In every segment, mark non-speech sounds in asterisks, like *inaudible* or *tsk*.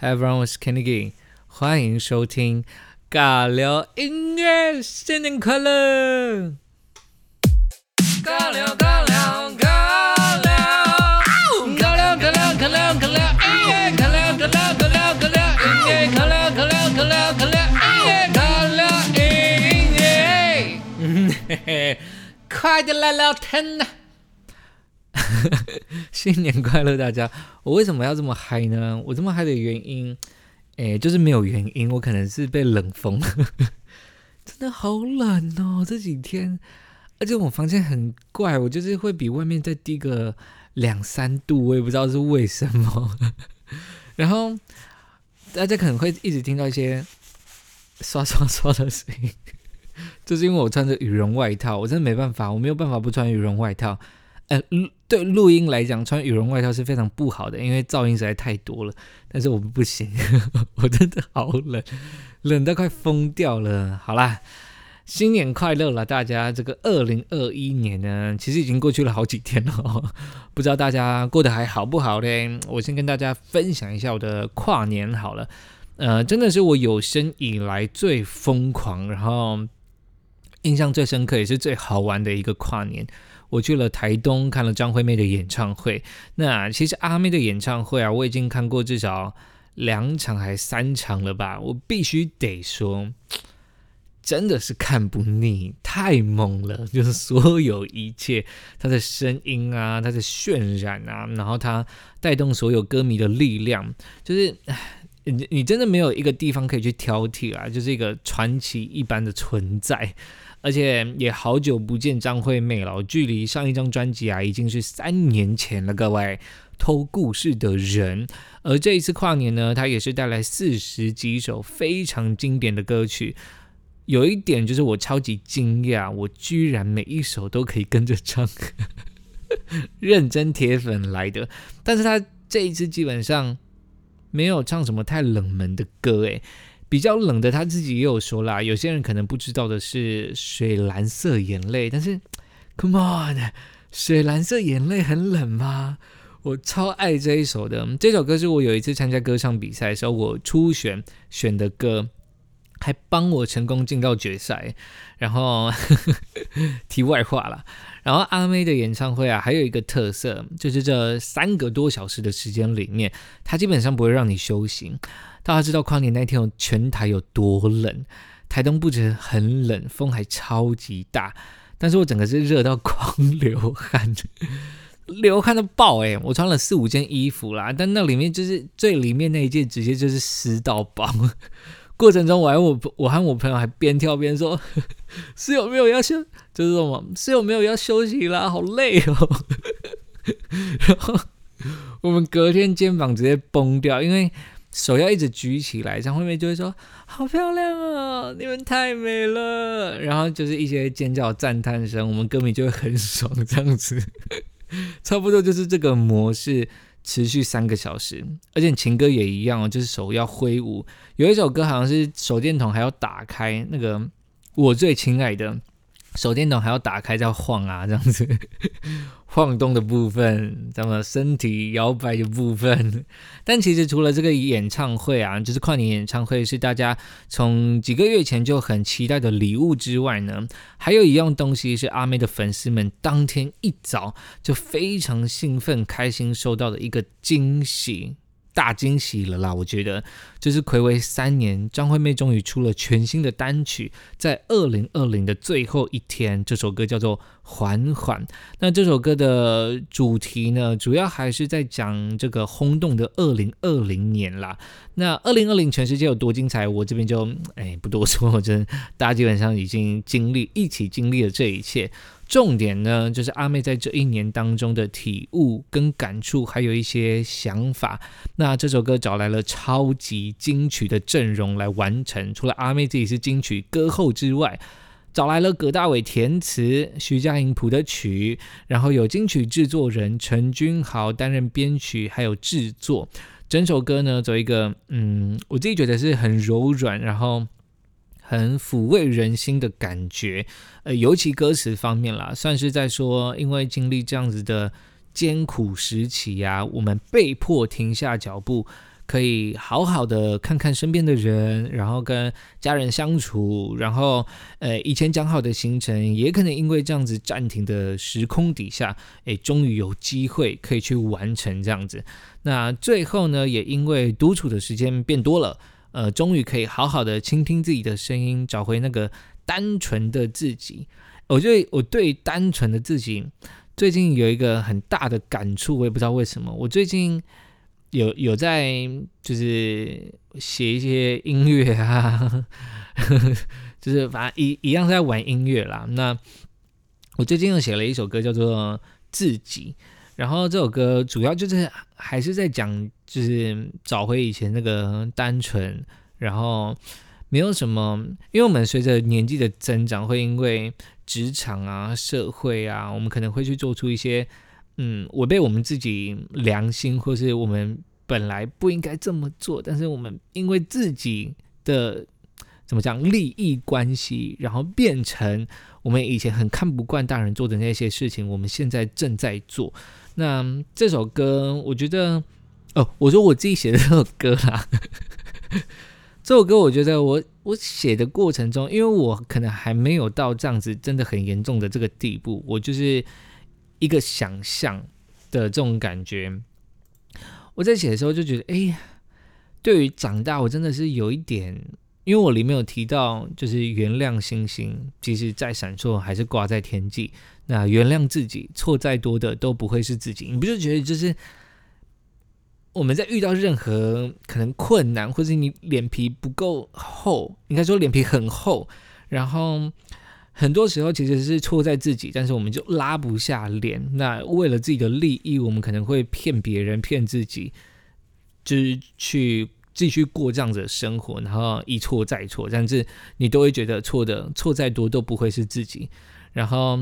Hi everyone, it's Kenny G，欢迎收听尬聊音乐，新年快乐！尬聊尬聊尬聊，尬聊尬聊尬聊尬聊音乐，尬聊尬聊尬聊尬聊音乐，尬聊尬聊尬聊尬聊音乐，尬聊音乐。嗯嘿嘿，快点来聊天呐！新年快乐，大家！我为什么要这么嗨呢？我这么嗨的原因，诶，就是没有原因。我可能是被冷风，*laughs* 真的好冷哦，这几天。而且我房间很怪，我就是会比外面再低个两三度，我也不知道是为什么。*laughs* 然后大家可能会一直听到一些刷刷刷的声音，*laughs* 就是因为我穿着羽绒外套，我真的没办法，我没有办法不穿羽绒外套。呃，对录音来讲，穿羽绒外套是非常不好的，因为噪音实在太多了。但是我们不行，*laughs* 我真的好冷，冷得快疯掉了。好啦，新年快乐了，大家！这个二零二一年呢，其实已经过去了好几天了，*laughs* 不知道大家过得还好不好嘞？我先跟大家分享一下我的跨年好了，呃，真的是我有生以来最疯狂，然后印象最深刻，也是最好玩的一个跨年。我去了台东看了张惠妹的演唱会。那其实阿妹的演唱会啊，我已经看过至少两场还三场了吧。我必须得说，真的是看不腻，太猛了！就是所有一切，她的声音啊，她的渲染啊，然后她带动所有歌迷的力量，就是你你真的没有一个地方可以去挑剔啊，就是一个传奇一般的存在。而且也好久不见张惠妹了，距离上一张专辑啊已经是三年前了。各位偷故事的人，而这一次跨年呢，她也是带来四十几首非常经典的歌曲。有一点就是我超级惊讶，我居然每一首都可以跟着唱，*laughs* 认真铁粉来的。但是她这一次基本上没有唱什么太冷门的歌，诶。比较冷的，他自己也有说啦。有些人可能不知道的是《水蓝色眼泪》，但是，Come on，《水蓝色眼泪》很冷吗？我超爱这一首的。这首歌是我有一次参加歌唱比赛的时候，我初选选的歌，还帮我成功进到决赛。然后，*laughs* 题外话了。然后阿妹的演唱会啊，还有一个特色，就是这三个多小时的时间里面，它基本上不会让你休息。大家知道跨年那天全台有多冷，台东不止很冷，风还超级大，但是我整个是热到狂 *laughs* 流汗，流汗到爆哎！我穿了四五件衣服啦，但那里面就是最里面那一件，直接就是湿到爆。过程中我还我我和我朋友还边跳边说，*laughs* 室友没有要休，就是什么室友没有要休息啦，好累哦。*laughs* 然后我们隔天肩膀直接崩掉，因为。手要一直举起来，张惠妹就会说：“好漂亮啊，你们太美了。”然后就是一些尖叫赞叹声，我们歌迷就会很爽，这样子，*laughs* 差不多就是这个模式持续三个小时。而且情歌也一样哦，就是手要挥舞。有一首歌好像是手电筒还要打开，那个我最亲爱的。手电筒还要打开，再晃啊，这样子晃动的部分，咱们身体摇摆的部分。*laughs* 但其实除了这个演唱会啊，就是跨年演唱会是大家从几个月前就很期待的礼物之外呢，还有一样东西是阿妹的粉丝们当天一早就非常兴奋、开心收到的一个惊喜。大惊喜了啦！我觉得就是暌违三年，张惠妹终于出了全新的单曲，在二零二零的最后一天，这首歌叫做《缓缓》。那这首歌的主题呢，主要还是在讲这个轰动的二零二零年啦。那二零二零全世界有多精彩，我这边就哎不多说，我真大家基本上已经经历一起经历了这一切。重点呢，就是阿妹在这一年当中的体悟跟感触，还有一些想法。那这首歌找来了超级金曲的阵容来完成，除了阿妹自己是金曲歌后之外，找来了葛大伟填词，徐佳莹谱的曲，然后有金曲制作人陈君豪担任编曲还有制作。整首歌呢，走一个嗯，我自己觉得是很柔软，然后。很抚慰人心的感觉，呃，尤其歌词方面啦，算是在说，因为经历这样子的艰苦时期呀，我们被迫停下脚步，可以好好的看看身边的人，然后跟家人相处，然后呃以前讲好的行程，也可能因为这样子暂停的时空底下，诶，终于有机会可以去完成这样子。那最后呢，也因为独处的时间变多了，呃，终于可以好好的倾听自己的声音，找回那个单纯的自己。我觉得我对单纯的自己最近有一个很大的感触，我也不知道为什么，我最近。有有在就是写一些音乐啊，呵 *laughs* 呵就是反正一一样在玩音乐啦。那我最近又写了一首歌叫做《自己》，然后这首歌主要就是还是在讲，就是找回以前那个单纯，然后没有什么，因为我们随着年纪的增长，会因为职场啊、社会啊，我们可能会去做出一些。嗯，违背我们自己良心，或是我们本来不应该这么做，但是我们因为自己的怎么讲利益关系，然后变成我们以前很看不惯大人做的那些事情，我们现在正在做。那这首歌，我觉得哦，我说我自己写的这首歌啦，*laughs* 这首歌我觉得我我写的过程中，因为我可能还没有到这样子真的很严重的这个地步，我就是。一个想象的这种感觉，我在写的时候就觉得，哎，对于长大，我真的是有一点，因为我里面有提到，就是原谅星星，即使再闪烁，还是挂在天际。那原谅自己，错再多的都不会是自己。你不就觉得，就是我们在遇到任何可能困难，或者你脸皮不够厚，应该说脸皮很厚，然后。很多时候其实是错在自己，但是我们就拉不下脸。那为了自己的利益，我们可能会骗别人、骗自己，就是去继续过这样子的生活，然后一错再错，但是你都会觉得错的错再多都不会是自己。然后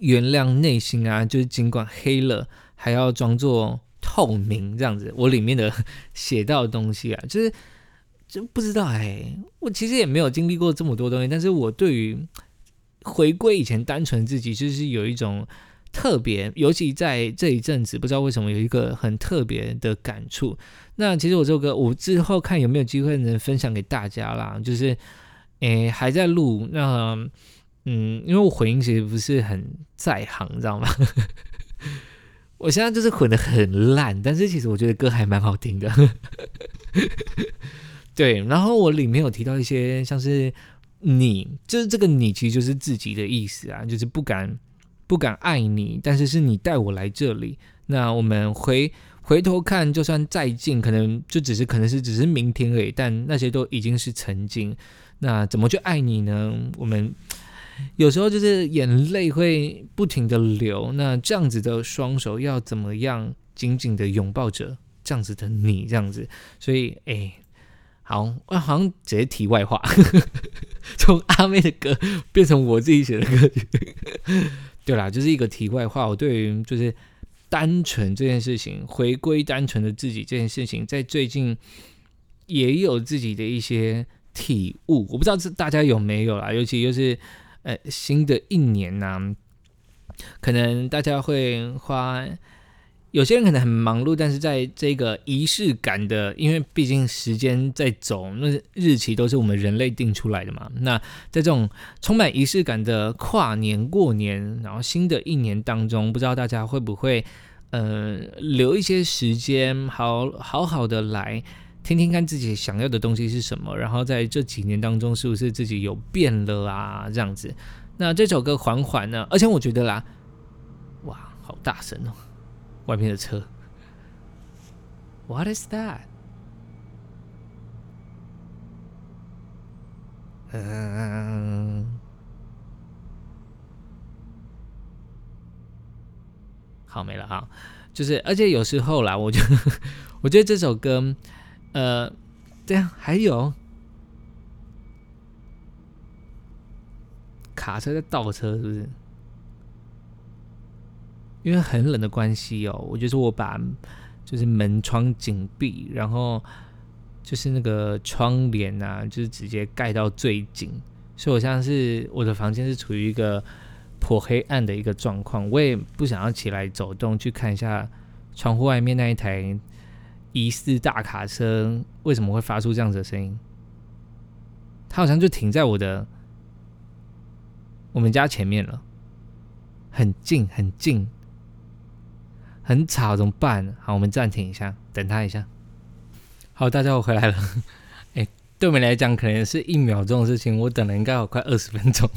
原谅内心啊，就是尽管黑了，还要装作透明这样子。我里面的 *laughs* 写到的东西啊，就是就不知道哎，我其实也没有经历过这么多东西，但是我对于回归以前单纯自己，就是有一种特别，尤其在这一阵子，不知道为什么有一个很特别的感触。那其实我这首歌，我之后看有没有机会能分享给大家啦。就是，诶，还在录。那，嗯，因为我混音其实不是很在行，你知道吗？*laughs* 我现在就是混的很烂，但是其实我觉得歌还蛮好听的。*laughs* 对，然后我里面有提到一些像是。你就是这个你，其实就是自己的意思啊，就是不敢不敢爱你，但是是你带我来这里。那我们回回头看，就算再近，可能就只是可能是只是明天而已，但那些都已经是曾经。那怎么去爱你呢？我们 *tsk* 有时候就是眼泪会不停的流，那这样子的双手要怎么样紧紧的拥抱着这样子的你，这样子，所以哎。好，我好像直接题外话，*laughs* 从阿妹的歌变成我自己写的歌曲。对啦，就是一个题外话。我对于就是单纯这件事情，回归单纯的自己这件事情，在最近也有自己的一些体悟。我不知道这大家有没有啦，尤其又是呃新的一年呢，可能大家会花。有些人可能很忙碌，但是在这个仪式感的，因为毕竟时间在走，那日期都是我们人类定出来的嘛。那在这种充满仪式感的跨年过年，然后新的一年当中，不知道大家会不会呃留一些时间，好好好的来听听看自己想要的东西是什么，然后在这几年当中是不是自己有变了啊？这样子。那这首歌缓缓呢，而且我觉得啦，哇，好大声哦。外面的车，What is that？嗯，好没了哈，就是，而且有时候啦，我就 *laughs* 我觉得这首歌，呃，这样还有卡车在倒车，是不是？因为很冷的关系哦，我就是我把就是门窗紧闭，然后就是那个窗帘啊，就是直接盖到最紧，所以我像是我的房间是处于一个颇黑暗的一个状况，我也不想要起来走动去看一下窗户外面那一台疑似大卡车为什么会发出这样子的声音？它好像就停在我的我们家前面了，很近很近，很吵，怎么办？好，我们暂停一下，等他一下。好，大家我回来了。*laughs* 哎，对我们来讲可能是一秒钟的事情，我等了应该有快二十分钟，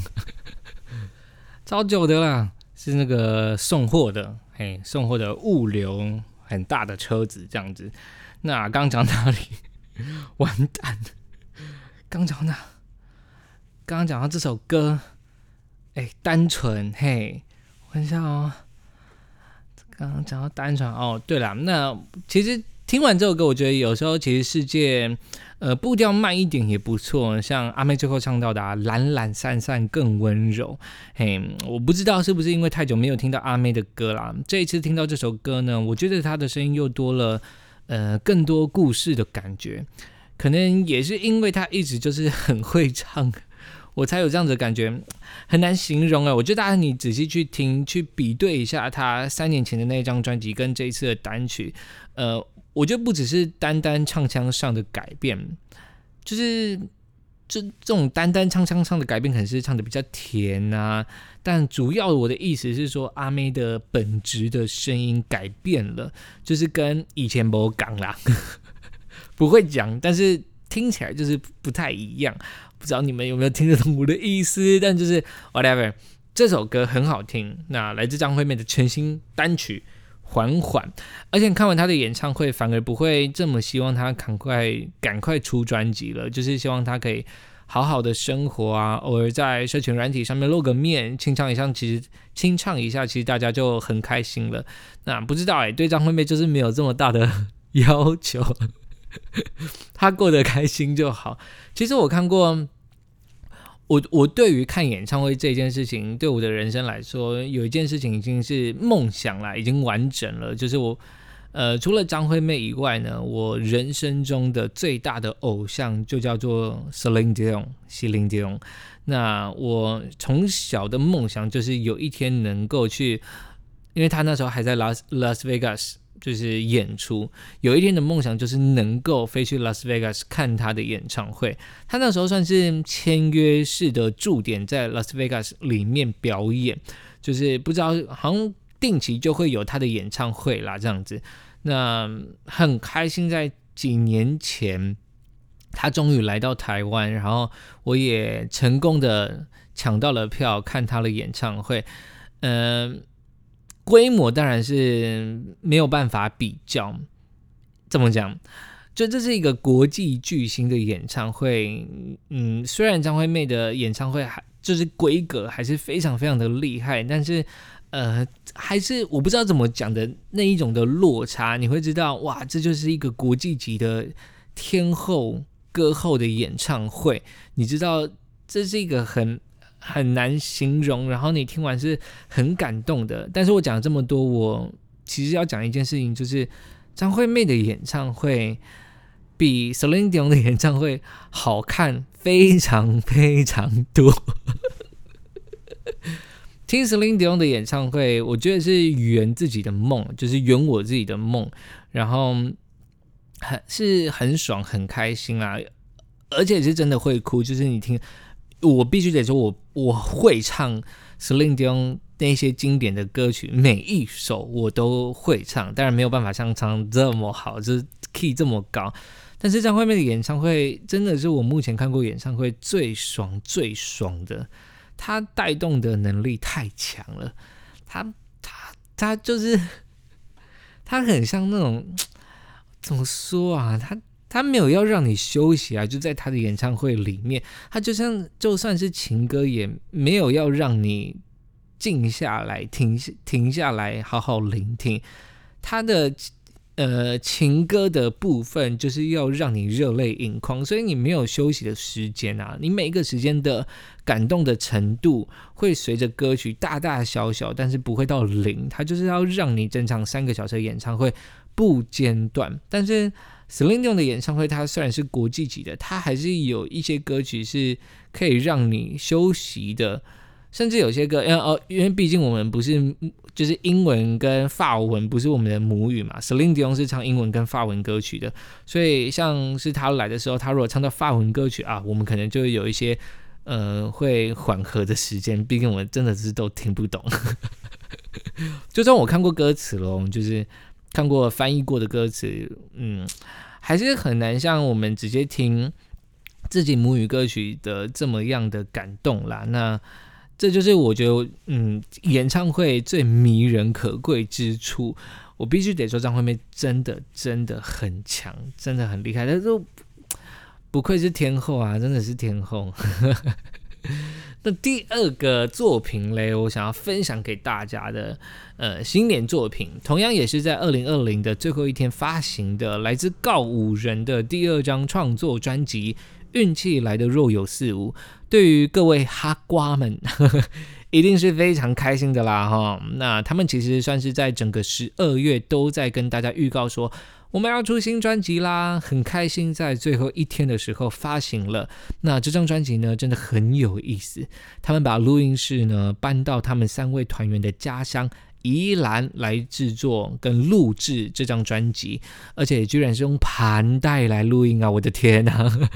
*laughs* 超久的啦。是那个送货的，嘿，送货的物流很大的车子这样子。那刚讲哪里？*laughs* 完蛋！刚讲哪？刚刚讲到这首歌，哎，单纯，嘿，我看一下哦。刚刚讲到单纯，哦，对了，那其实听完这首歌，我觉得有时候其实世界。呃，步调慢一点也不错，像阿妹最后唱到的“懒懒散散更温柔”。嘿，我不知道是不是因为太久没有听到阿妹的歌啦，这一次听到这首歌呢，我觉得她的声音又多了呃更多故事的感觉。可能也是因为她一直就是很会唱，我才有这样子感觉，很难形容哎。我觉得大家你仔细去听，去比对一下他三年前的那张专辑跟这一次的单曲，呃。我觉得不只是单单唱腔上的改变，就是这这种单单唱腔上的改变，可能是唱的比较甜啊。但主要我的意思是说，阿妹的本质的声音改变了，就是跟以前不讲啦，*laughs* 不会讲，但是听起来就是不太一样。不知道你们有没有听得懂我的意思？*laughs* 但就是 whatever，这首歌很好听。那来自张惠妹的全新单曲。缓缓，而且看完她的演唱会，反而不会这么希望她赶快赶快出专辑了，就是希望她可以好好的生活啊，偶尔在社群软体上面露个面，清唱一下，其实清唱一下，其实大家就很开心了。那不知道哎，对张惠妹就是没有这么大的 *laughs* 要求，*laughs* 他过得开心就好。其实我看过。我我对于看演唱会这件事情，对我的人生来说，有一件事情已经是梦想了，已经完整了。就是我，呃，除了张惠妹以外呢，我人生中的最大的偶像就叫做 Celine Dion，席琳迪翁。那我从小的梦想就是有一天能够去，因为他那时候还在拉拉斯维加斯。就是演出，有一天的梦想就是能够飞去拉斯维加斯看他的演唱会。他那时候算是签约式的驻点，在拉斯维加斯里面表演，就是不知道好像定期就会有他的演唱会啦，这样子。那很开心，在几年前他终于来到台湾，然后我也成功的抢到了票看他的演唱会。嗯。规模当然是没有办法比较，怎么讲？就这是一个国际巨星的演唱会，嗯，虽然张惠妹的演唱会还就是规格还是非常非常的厉害，但是呃，还是我不知道怎么讲的那一种的落差，你会知道哇，这就是一个国际级的天后歌后的演唱会，你知道这是一个很。很难形容，然后你听完是很感动的。但是我讲这么多，我其实要讲一件事情，就是张惠妹的演唱会比 Celine Dion 的演唱会好看非常非常多。*laughs* 听 Celine Dion 的演唱会，我觉得是圆自己的梦，就是圆我自己的梦，然后很是很爽很开心啊，而且是真的会哭，就是你听。我必须得说，我我会唱 Celine Dion 那些经典的歌曲，每一首我都会唱，当然没有办法像唱这么好，就是 key 这么高。但是张惠妹的演唱会真的是我目前看过演唱会最爽最爽的，她带动的能力太强了，她她她就是她很像那种怎么说啊，她。他没有要让你休息啊，就在他的演唱会里面，他就像就算是情歌，也没有要让你静下来、停停下来好好聆听。他的呃情歌的部分，就是要让你热泪盈眶，所以你没有休息的时间啊，你每一个时间的感动的程度会随着歌曲大大小小，但是不会到零。他就是要让你整场三个小时演唱会不间断，但是。Celine Dion 的演唱会，它虽然是国际级的，它还是有一些歌曲是可以让你休息的。甚至有些歌，因为哦，因为毕竟我们不是就是英文跟法文不是我们的母语嘛，Celine Dion 是唱英文跟法文歌曲的，所以像是他来的时候，他如果唱到法文歌曲啊，我们可能就会有一些呃会缓和的时间，毕竟我们真的是都听不懂。*laughs* 就算我看过歌词喽，就是看过翻译过的歌词，嗯，还是很难像我们直接听自己母语歌曲的这么样的感动啦。那这就是我觉得，嗯，演唱会最迷人可贵之处。我必须得说，张惠妹真的真的很强，真的很厉害。她都不愧是天后啊，真的是天后。*laughs* 那第二个作品嘞，我想要分享给大家的，呃，新年作品，同样也是在二零二零的最后一天发行的，来自告五人的第二张创作专辑《运气来的若有似无》。对于各位哈瓜们，*laughs* 一定是非常开心的啦哈。那他们其实算是在整个十二月都在跟大家预告说，我们要出新专辑啦，很开心在最后一天的时候发行了。那这张专辑呢，真的很有意思。他们把录音室呢搬到他们三位团员的家乡宜兰来制作跟录制这张专辑，而且居然是用盘带来录音啊！我的天哪！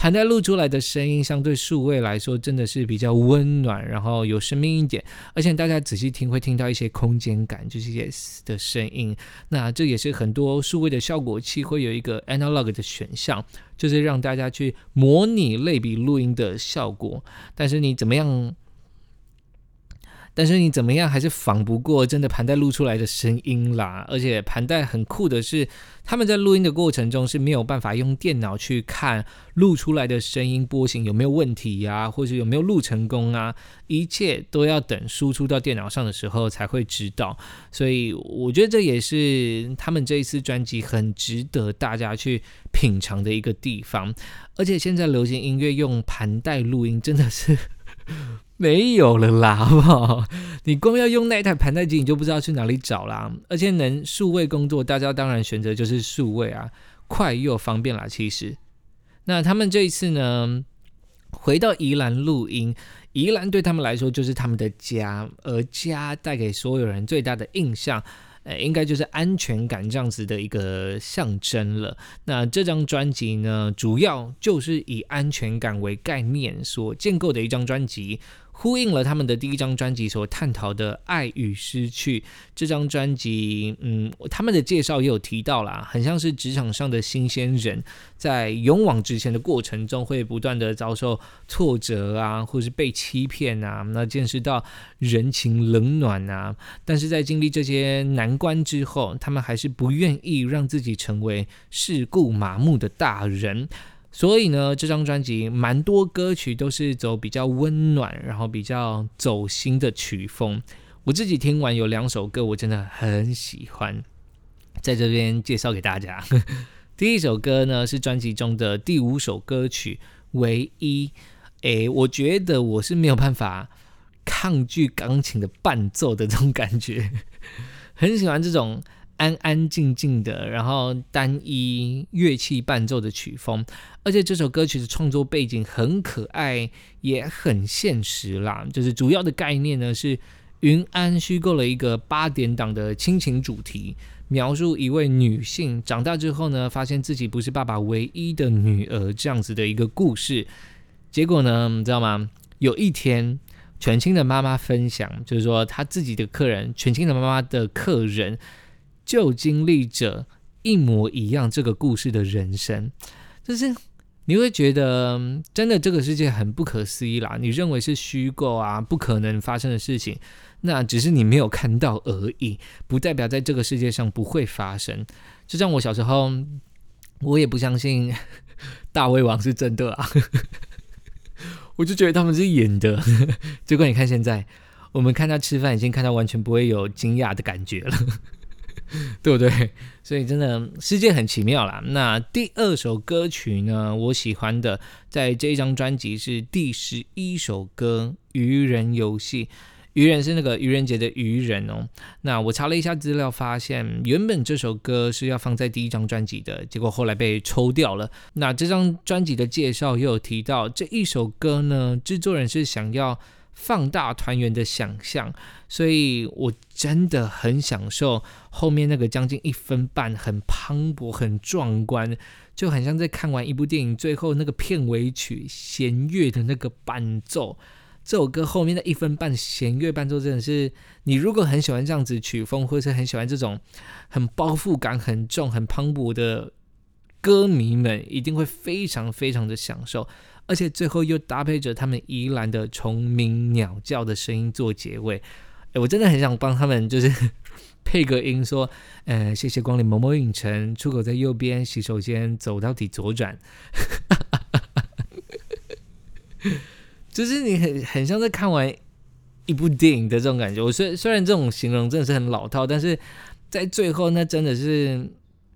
盘带录出来的声音，相对数位来说，真的是比较温暖，然后有生命一点。而且大家仔细听，会听到一些空间感，就是一些的声音。那这也是很多数位的效果器会有一个 analog 的选项，就是让大家去模拟类比录音的效果。但是你怎么样？但是你怎么样还是仿不过真的盘带录出来的声音啦，而且盘带很酷的是，他们在录音的过程中是没有办法用电脑去看录出来的声音波形有没有问题呀，或者有没有录成功啊，一切都要等输出到电脑上的时候才会知道。所以我觉得这也是他们这一次专辑很值得大家去品尝的一个地方。而且现在流行音乐用盘带录音真的是。*laughs* 没有了啦，好不好？你光要用那台盘带机，你就不知道去哪里找啦。而且能数位工作，大家当然选择就是数位啊，快又方便啦。其实，那他们这一次呢，回到宜兰录音，宜兰对他们来说就是他们的家，而家带给所有人最大的印象。呃，应该就是安全感这样子的一个象征了。那这张专辑呢，主要就是以安全感为概念所建构的一张专辑。呼应了他们的第一张专辑所探讨的爱与失去。这张专辑，嗯，他们的介绍也有提到啦，很像是职场上的新鲜人，在勇往直前的过程中，会不断的遭受挫折啊，或是被欺骗啊，那见识到人情冷暖啊。但是在经历这些难关之后，他们还是不愿意让自己成为世故麻木的大人。所以呢，这张专辑蛮多歌曲都是走比较温暖，然后比较走心的曲风。我自己听完有两首歌，我真的很喜欢，在这边介绍给大家。*laughs* 第一首歌呢是专辑中的第五首歌曲《唯一》。诶，我觉得我是没有办法抗拒钢琴的伴奏的这种感觉，很喜欢这种。安安静静的，然后单一乐器伴奏的曲风，而且这首歌曲的创作背景很可爱，也很现实啦。就是主要的概念呢，是云安虚构了一个八点档的亲情主题，描述一位女性长大之后呢，发现自己不是爸爸唯一的女儿这样子的一个故事。结果呢，你知道吗？有一天，全清的妈妈分享，就是说她自己的客人，全清的妈妈的客人。就经历着一模一样这个故事的人生，就是你会觉得真的这个世界很不可思议啦。你认为是虚构啊，不可能发生的事情，那只是你没有看到而已，不代表在这个世界上不会发生。就像我小时候，我也不相信 *laughs* 大胃王是真的啊，*laughs* 我就觉得他们是演的。*laughs* 结果你看现在，我们看他吃饭，已经看到完全不会有惊讶的感觉了。*laughs* 对不对？所以真的世界很奇妙啦。那第二首歌曲呢？我喜欢的，在这一张专辑是第十一首歌《愚人游戏》。愚人是那个愚人节的愚人哦。那我查了一下资料，发现原本这首歌是要放在第一张专辑的，结果后来被抽掉了。那这张专辑的介绍又有提到，这一首歌呢，制作人是想要。放大团圆的想象，所以我真的很享受后面那个将近一分半很磅礴、很壮观，就很像在看完一部电影最后那个片尾曲弦乐的那个伴奏。这首歌后面的一分半弦乐伴奏真的是，你如果很喜欢这样子曲风，或者是很喜欢这种很包袱感很重、很磅礴的歌迷们，一定会非常非常的享受。而且最后又搭配着他们宜兰的虫鸣鸟叫的声音做结尾，哎，我真的很想帮他们就是 *laughs* 配个音，说，呃，谢谢光临某某影城，出口在右边，洗手间走到底左转。*laughs* 就是你很很像在看完一部电影的这种感觉。我虽虽然这种形容真的是很老套，但是在最后那真的是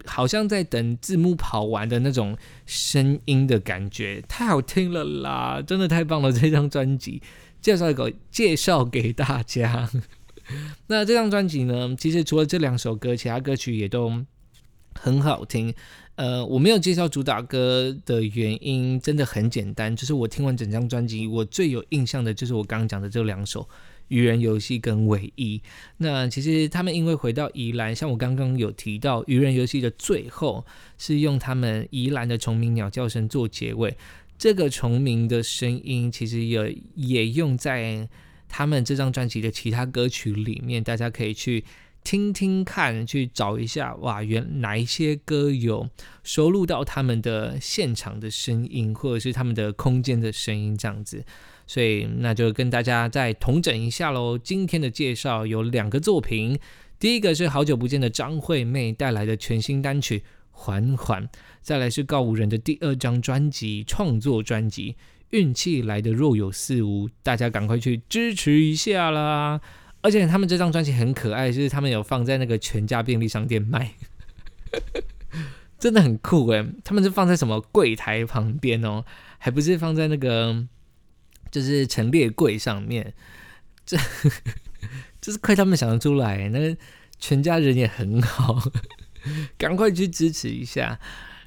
好像在等字幕跑完的那种声音的感觉，太好听了啦！真的太棒了！这张专辑介绍一个介绍给大家。*laughs* 那这张专辑呢，其实除了这两首歌，其他歌曲也都很好听。呃，我没有介绍主打歌的原因，真的很简单，就是我听完整张专辑，我最有印象的就是我刚刚讲的这两首《愚人游戏》跟《唯一》。那其实他们因为回到宜兰，像我刚刚有提到，《愚人游戏》的最后是用他们宜兰的虫鸣鸟叫声做结尾，这个虫鸣的声音其实也也用在他们这张专辑的其他歌曲里面，大家可以去。听听看，去找一下，哇，原哪一些歌有收录到他们的现场的声音，或者是他们的空间的声音这样子。所以那就跟大家再同整一下喽。今天的介绍有两个作品，第一个是好久不见的张惠妹带来的全新单曲《缓缓》，再来是告五人的第二张专辑创作专辑《运气来的若有似无》，大家赶快去支持一下啦！而且他们这张专辑很可爱，就是他们有放在那个全家便利商店卖，*laughs* 真的很酷诶。他们是放在什么柜台旁边哦，还不是放在那个就是陈列柜上面，*laughs* 这 *laughs* 就是亏他们想得出来。那全家人也很好，*laughs* 赶快去支持一下。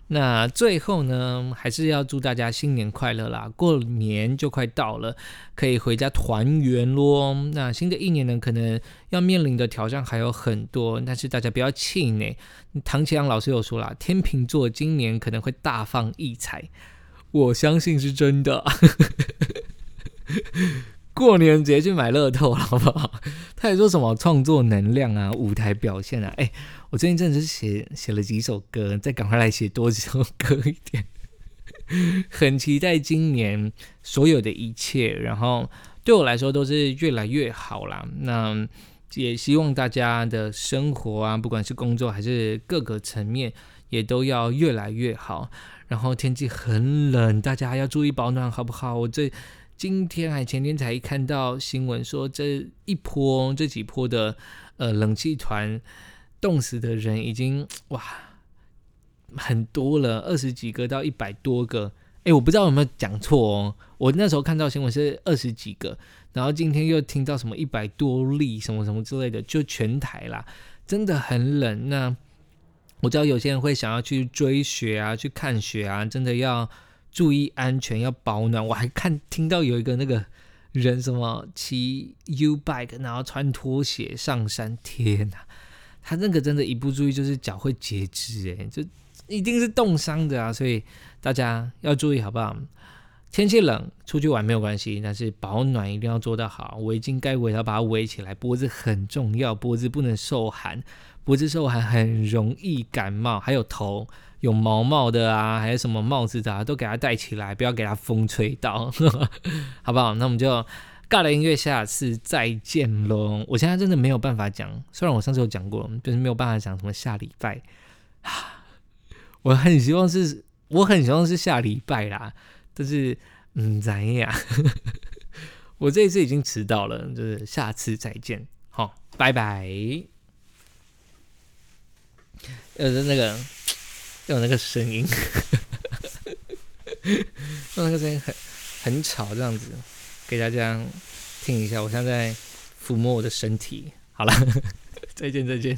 那最后呢，还是要祝大家新年快乐啦！过年就快到了，可以回家团圆咯。那新的一年呢，可能要面临的挑战还有很多，但是大家不要气馁。唐启阳老师有说了，天秤座今年可能会大放异彩，我相信是真的。*laughs* 过年直接去买乐透，好不好？*laughs* 他也说什么创作能量啊，舞台表现啊，哎。我最近真的是写写了几首歌，再赶快来写多几首歌一点，*laughs* 很期待今年所有的一切，然后对我来说都是越来越好啦。那也希望大家的生活啊，不管是工作还是各个层面，也都要越来越好。然后天气很冷，大家要注意保暖，好不好？我这今天还前天才看到新闻说，这一波这几波的呃冷气团。冻死的人已经哇很多了，二十几个到一百多个。哎，我不知道有没有讲错哦。我那时候看到新闻是二十几个，然后今天又听到什么一百多例什么什么之类的，就全台啦，真的很冷。那我知道有些人会想要去追雪啊，去看雪啊，真的要注意安全，要保暖。我还看听到有一个那个人什么骑 U bike，然后穿拖鞋上山，天哪！他那个真的，一不注意就是脚会截肢，哎，就一定是冻伤的啊！所以大家要注意，好不好？天气冷，出去玩没有关系，但是保暖一定要做到好。围巾该围要把它围起来，脖子很重要，脖子不能受寒，脖子受寒很容易感冒。还有头有毛毛的啊，还有什么帽子的啊，都给它戴起来，不要给它风吹到，*laughs* 好不好？那我们就。尬的音乐，下次再见喽！我现在真的没有办法讲，虽然我上次有讲过，就是没有办法讲什么下礼拜啊。*sighs* 我很希望是，我很希望是下礼拜啦，但是嗯，怎样？我这一次已经迟到了，就是下次再见，好，拜拜。有的，那个，有那个声音，用那个声音很很吵，这样子。给大家听一下，我现在抚摸我的身体。好了，再 *laughs* 见再见。